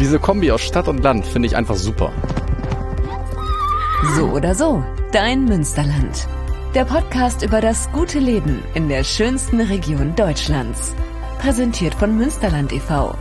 Diese Kombi aus Stadt und Land finde ich einfach super. So oder so, dein Münsterland. Der Podcast über das gute Leben in der schönsten Region Deutschlands. Präsentiert von Münsterland e.V.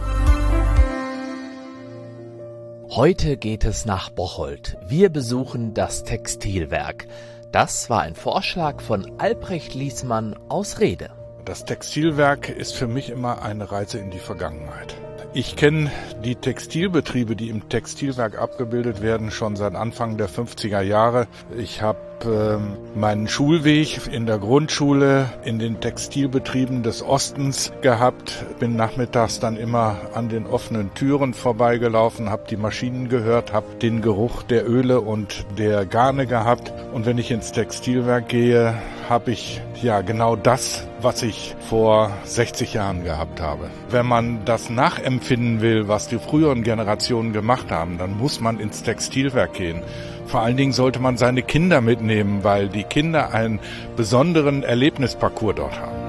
Heute geht es nach Bocholt. Wir besuchen das Textilwerk. Das war ein Vorschlag von Albrecht Liesmann aus Rede. Das Textilwerk ist für mich immer eine Reise in die Vergangenheit. Ich kenne die Textilbetriebe, die im Textilwerk abgebildet werden, schon seit Anfang der 50er Jahre. Ich habe ähm, meinen Schulweg in der Grundschule in den Textilbetrieben des Ostens gehabt, bin nachmittags dann immer an den offenen Türen vorbeigelaufen, habe die Maschinen gehört, habe den Geruch der Öle und der Garne gehabt und wenn ich ins Textilwerk gehe, habe ich ja genau das, was ich vor 60 Jahren gehabt habe. Wenn man das nachempfinden will, was die früheren Generationen gemacht haben, dann muss man ins Textilwerk gehen. Vor allen Dingen sollte man seine Kinder mitnehmen, weil die Kinder einen besonderen Erlebnisparcours dort haben.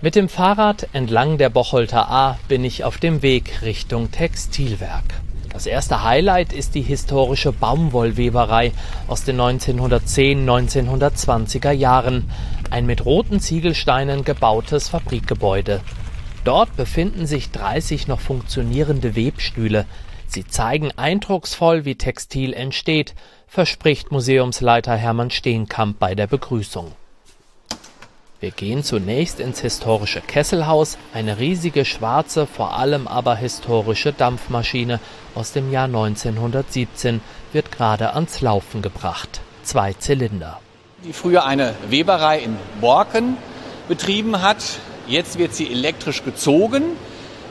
Mit dem Fahrrad entlang der Bocholter A bin ich auf dem Weg Richtung Textilwerk. Das erste Highlight ist die historische Baumwollweberei aus den 1910, 1920er Jahren. Ein mit roten Ziegelsteinen gebautes Fabrikgebäude. Dort befinden sich 30 noch funktionierende Webstühle. Sie zeigen eindrucksvoll, wie Textil entsteht, verspricht Museumsleiter Hermann Steenkamp bei der Begrüßung. Wir gehen zunächst ins historische Kesselhaus, eine riesige schwarze, vor allem aber historische Dampfmaschine aus dem Jahr 1917 wird gerade ans Laufen gebracht. Zwei Zylinder. Die früher eine Weberei in Borken betrieben hat, Jetzt wird sie elektrisch gezogen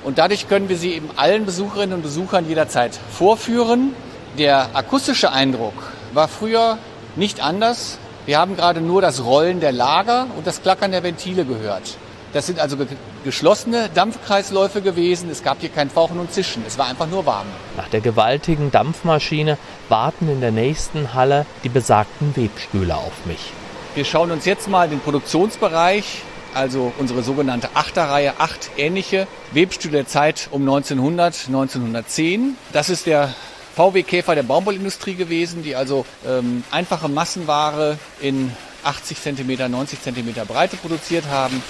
und dadurch können wir sie eben allen Besucherinnen und Besuchern jederzeit vorführen. Der akustische Eindruck war früher nicht anders. Wir haben gerade nur das Rollen der Lager und das Klackern der Ventile gehört. Das sind also geschlossene Dampfkreisläufe gewesen. Es gab hier kein Fauchen und Zischen. Es war einfach nur warm. Nach der gewaltigen Dampfmaschine warten in der nächsten Halle die besagten Webstühle auf mich. Wir schauen uns jetzt mal den Produktionsbereich also unsere sogenannte Achterreihe, acht ähnliche Webstühle der Zeit um 1900, 1910. Das ist der VW-Käfer der Baumwollindustrie gewesen, die also ähm, einfache Massenware in 80 cm, 90 cm Breite produziert haben.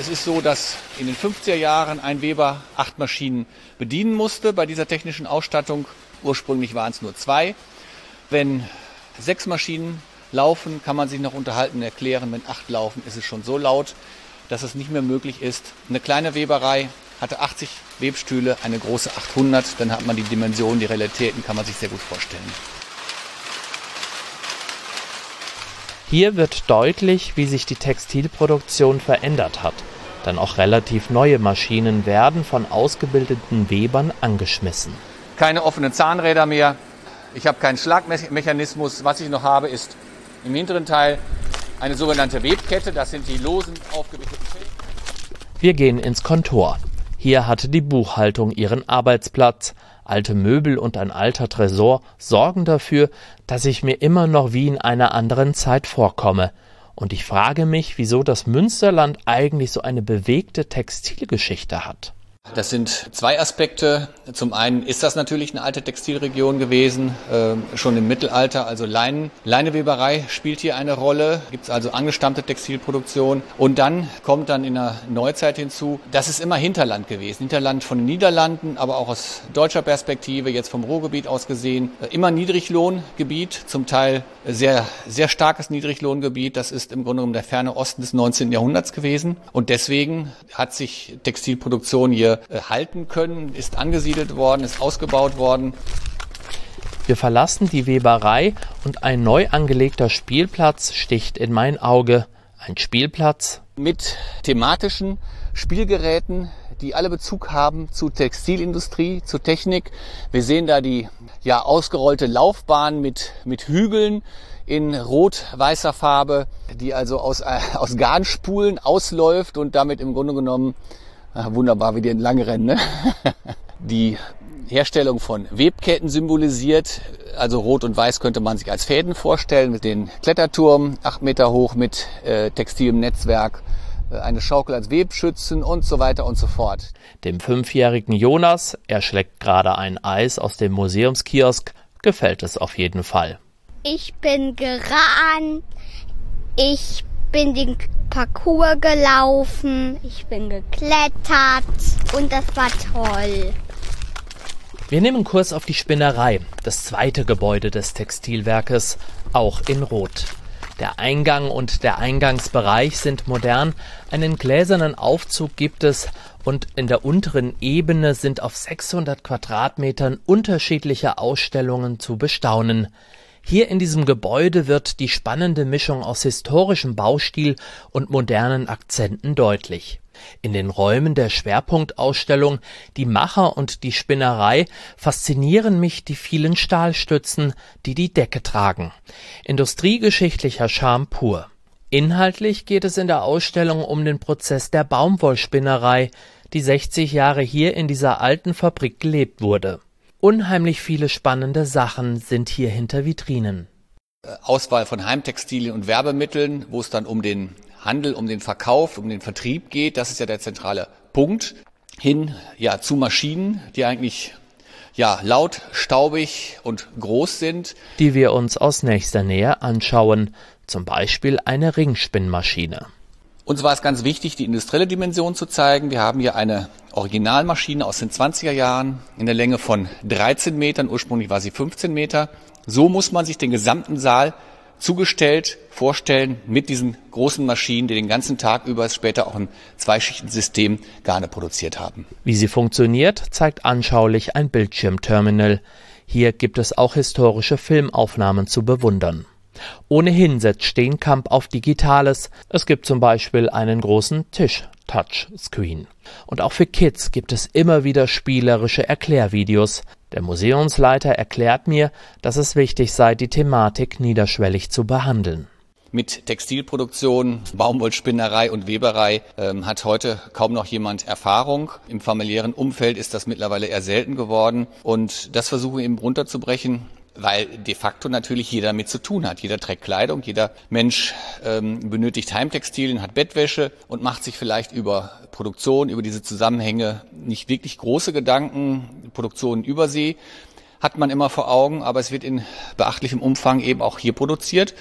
Es ist so, dass in den 50er Jahren ein Weber acht Maschinen bedienen musste bei dieser technischen Ausstattung Ursprünglich waren es nur zwei. Wenn sechs Maschinen laufen, kann man sich noch unterhalten und erklären. Wenn acht laufen, ist es schon so laut, dass es nicht mehr möglich ist. Eine kleine Weberei hatte 80 Webstühle, eine große 800. Dann hat man die Dimensionen, die Realitäten, kann man sich sehr gut vorstellen. Hier wird deutlich, wie sich die Textilproduktion verändert hat. Dann auch relativ neue Maschinen werden von ausgebildeten Webern angeschmissen keine offenen Zahnräder mehr. Ich habe keinen Schlagmechanismus. Was ich noch habe, ist im hinteren Teil eine sogenannte Webkette. Das sind die losen aufgewickelten Fäden. Wir gehen ins Kontor. Hier hatte die Buchhaltung ihren Arbeitsplatz. Alte Möbel und ein alter Tresor sorgen dafür, dass ich mir immer noch wie in einer anderen Zeit vorkomme. Und ich frage mich, wieso das Münsterland eigentlich so eine bewegte Textilgeschichte hat. Das sind zwei Aspekte. Zum einen ist das natürlich eine alte Textilregion gewesen, äh, schon im Mittelalter. Also Leinen, Leineweberei spielt hier eine Rolle. Gibt es also angestammte Textilproduktion. Und dann kommt dann in der Neuzeit hinzu, das ist immer Hinterland gewesen. Hinterland von den Niederlanden, aber auch aus deutscher Perspektive, jetzt vom Ruhrgebiet aus gesehen. Äh, immer Niedriglohngebiet, zum Teil sehr, sehr starkes Niedriglohngebiet. Das ist im Grunde genommen der ferne Osten des 19. Jahrhunderts gewesen. Und deswegen hat sich Textilproduktion hier äh, halten können, ist angesiedelt worden, ist ausgebaut worden. Wir verlassen die Weberei und ein neu angelegter Spielplatz sticht in mein Auge. Ein Spielplatz mit thematischen Spielgeräten, die alle Bezug haben zu Textilindustrie, zu Technik. Wir sehen da die ja ausgerollte Laufbahn mit, mit Hügeln in rot-weißer Farbe, die also aus, äh, aus Garnspulen ausläuft und damit im Grunde genommen Ach, wunderbar, wie die entlang rennen. Ne? Die Herstellung von Webketten symbolisiert. Also rot und weiß könnte man sich als Fäden vorstellen mit den Kletterturm, acht Meter hoch mit äh, textilem Netzwerk, äh, eine Schaukel als Webschützen und so weiter und so fort. Dem fünfjährigen Jonas, er schlägt gerade ein Eis aus dem Museumskiosk, gefällt es auf jeden Fall. Ich bin gerannt, ich bin den Parcours gelaufen, ich bin geklettert und das war toll. Wir nehmen Kurs auf die Spinnerei, das zweite Gebäude des Textilwerkes, auch in Rot. Der Eingang und der Eingangsbereich sind modern, einen gläsernen Aufzug gibt es und in der unteren Ebene sind auf 600 Quadratmetern unterschiedliche Ausstellungen zu bestaunen. Hier in diesem Gebäude wird die spannende Mischung aus historischem Baustil und modernen Akzenten deutlich. In den Räumen der Schwerpunktausstellung Die Macher und die Spinnerei faszinieren mich die vielen Stahlstützen, die die Decke tragen. Industriegeschichtlicher Charme pur. Inhaltlich geht es in der Ausstellung um den Prozess der Baumwollspinnerei, die 60 Jahre hier in dieser alten Fabrik gelebt wurde. Unheimlich viele spannende Sachen sind hier hinter Vitrinen. Auswahl von Heimtextilien und Werbemitteln, wo es dann um den Handel, um den Verkauf, um den Vertrieb geht. Das ist ja der zentrale Punkt. Hin ja zu Maschinen, die eigentlich ja laut, staubig und groß sind, die wir uns aus nächster Nähe anschauen, zum Beispiel eine Ringspinnmaschine. Uns war es ganz wichtig, die industrielle Dimension zu zeigen. Wir haben hier eine Originalmaschine aus den 20er Jahren in der Länge von 13 Metern. Ursprünglich war sie 15 Meter. So muss man sich den gesamten Saal zugestellt vorstellen mit diesen großen Maschinen, die den ganzen Tag über später auch im Zweischichtensystem Garne produziert haben. Wie sie funktioniert, zeigt anschaulich ein Bildschirmterminal. Hier gibt es auch historische Filmaufnahmen zu bewundern. Ohnehin setzt Steenkamp auf Digitales. Es gibt zum Beispiel einen großen Tisch-Touchscreen. Und auch für Kids gibt es immer wieder spielerische Erklärvideos. Der Museumsleiter erklärt mir, dass es wichtig sei, die Thematik niederschwellig zu behandeln. Mit Textilproduktion, Baumwollspinnerei und Weberei ähm, hat heute kaum noch jemand Erfahrung. Im familiären Umfeld ist das mittlerweile eher selten geworden. Und das versuchen eben runterzubrechen weil de facto natürlich jeder mit zu tun hat. Jeder trägt Kleidung, jeder Mensch ähm, benötigt Heimtextilien, hat Bettwäsche und macht sich vielleicht über Produktion, über diese Zusammenhänge nicht wirklich große Gedanken. Produktion über See hat man immer vor Augen, aber es wird in beachtlichem Umfang eben auch hier produziert.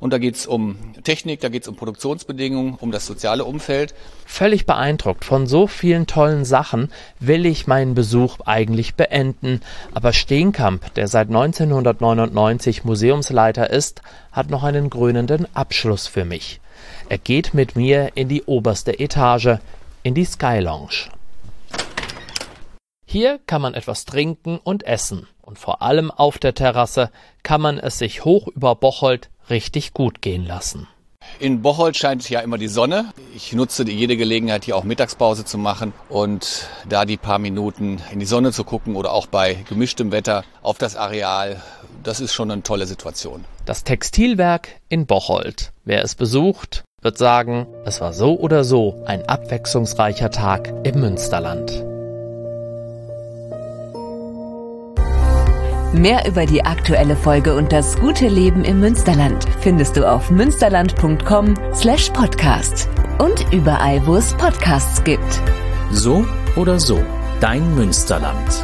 Und da geht es um Technik, da geht es um Produktionsbedingungen, um das soziale Umfeld. Völlig beeindruckt von so vielen tollen Sachen will ich meinen Besuch eigentlich beenden. Aber Steenkamp, der seit 1999 Museumsleiter ist, hat noch einen grünenden Abschluss für mich. Er geht mit mir in die oberste Etage, in die Sky Lounge. Hier kann man etwas trinken und essen. Und vor allem auf der Terrasse kann man es sich hoch über Bocholt richtig gut gehen lassen. In Bocholt scheint ja immer die Sonne. Ich nutze jede Gelegenheit, hier auch Mittagspause zu machen und da die paar Minuten in die Sonne zu gucken oder auch bei gemischtem Wetter auf das Areal. Das ist schon eine tolle Situation. Das Textilwerk in Bocholt. Wer es besucht, wird sagen, es war so oder so ein abwechslungsreicher Tag im Münsterland. Mehr über die aktuelle Folge und das gute Leben im Münsterland findest du auf münsterland.com/podcast und überall, wo es Podcasts gibt. So oder so, dein Münsterland.